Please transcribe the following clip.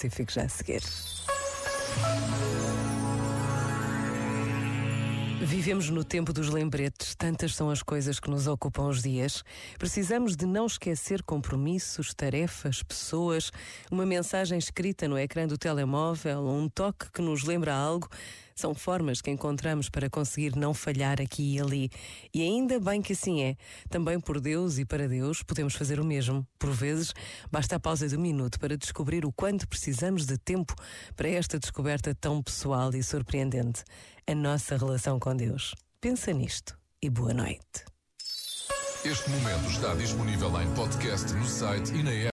específico já a seguir. Vivemos no tempo dos lembretes, tantas são as coisas que nos ocupam os dias. Precisamos de não esquecer compromissos, tarefas, pessoas, uma mensagem escrita no ecrã do telemóvel, um toque que nos lembra algo. São formas que encontramos para conseguir não falhar aqui e ali. E ainda bem que assim é. Também por Deus e para Deus podemos fazer o mesmo. Por vezes, basta a pausa de um minuto para descobrir o quanto precisamos de tempo para esta descoberta tão pessoal e surpreendente. A nossa relação com Deus. Pensa nisto e boa noite. Este momento está disponível em podcast no site e na app.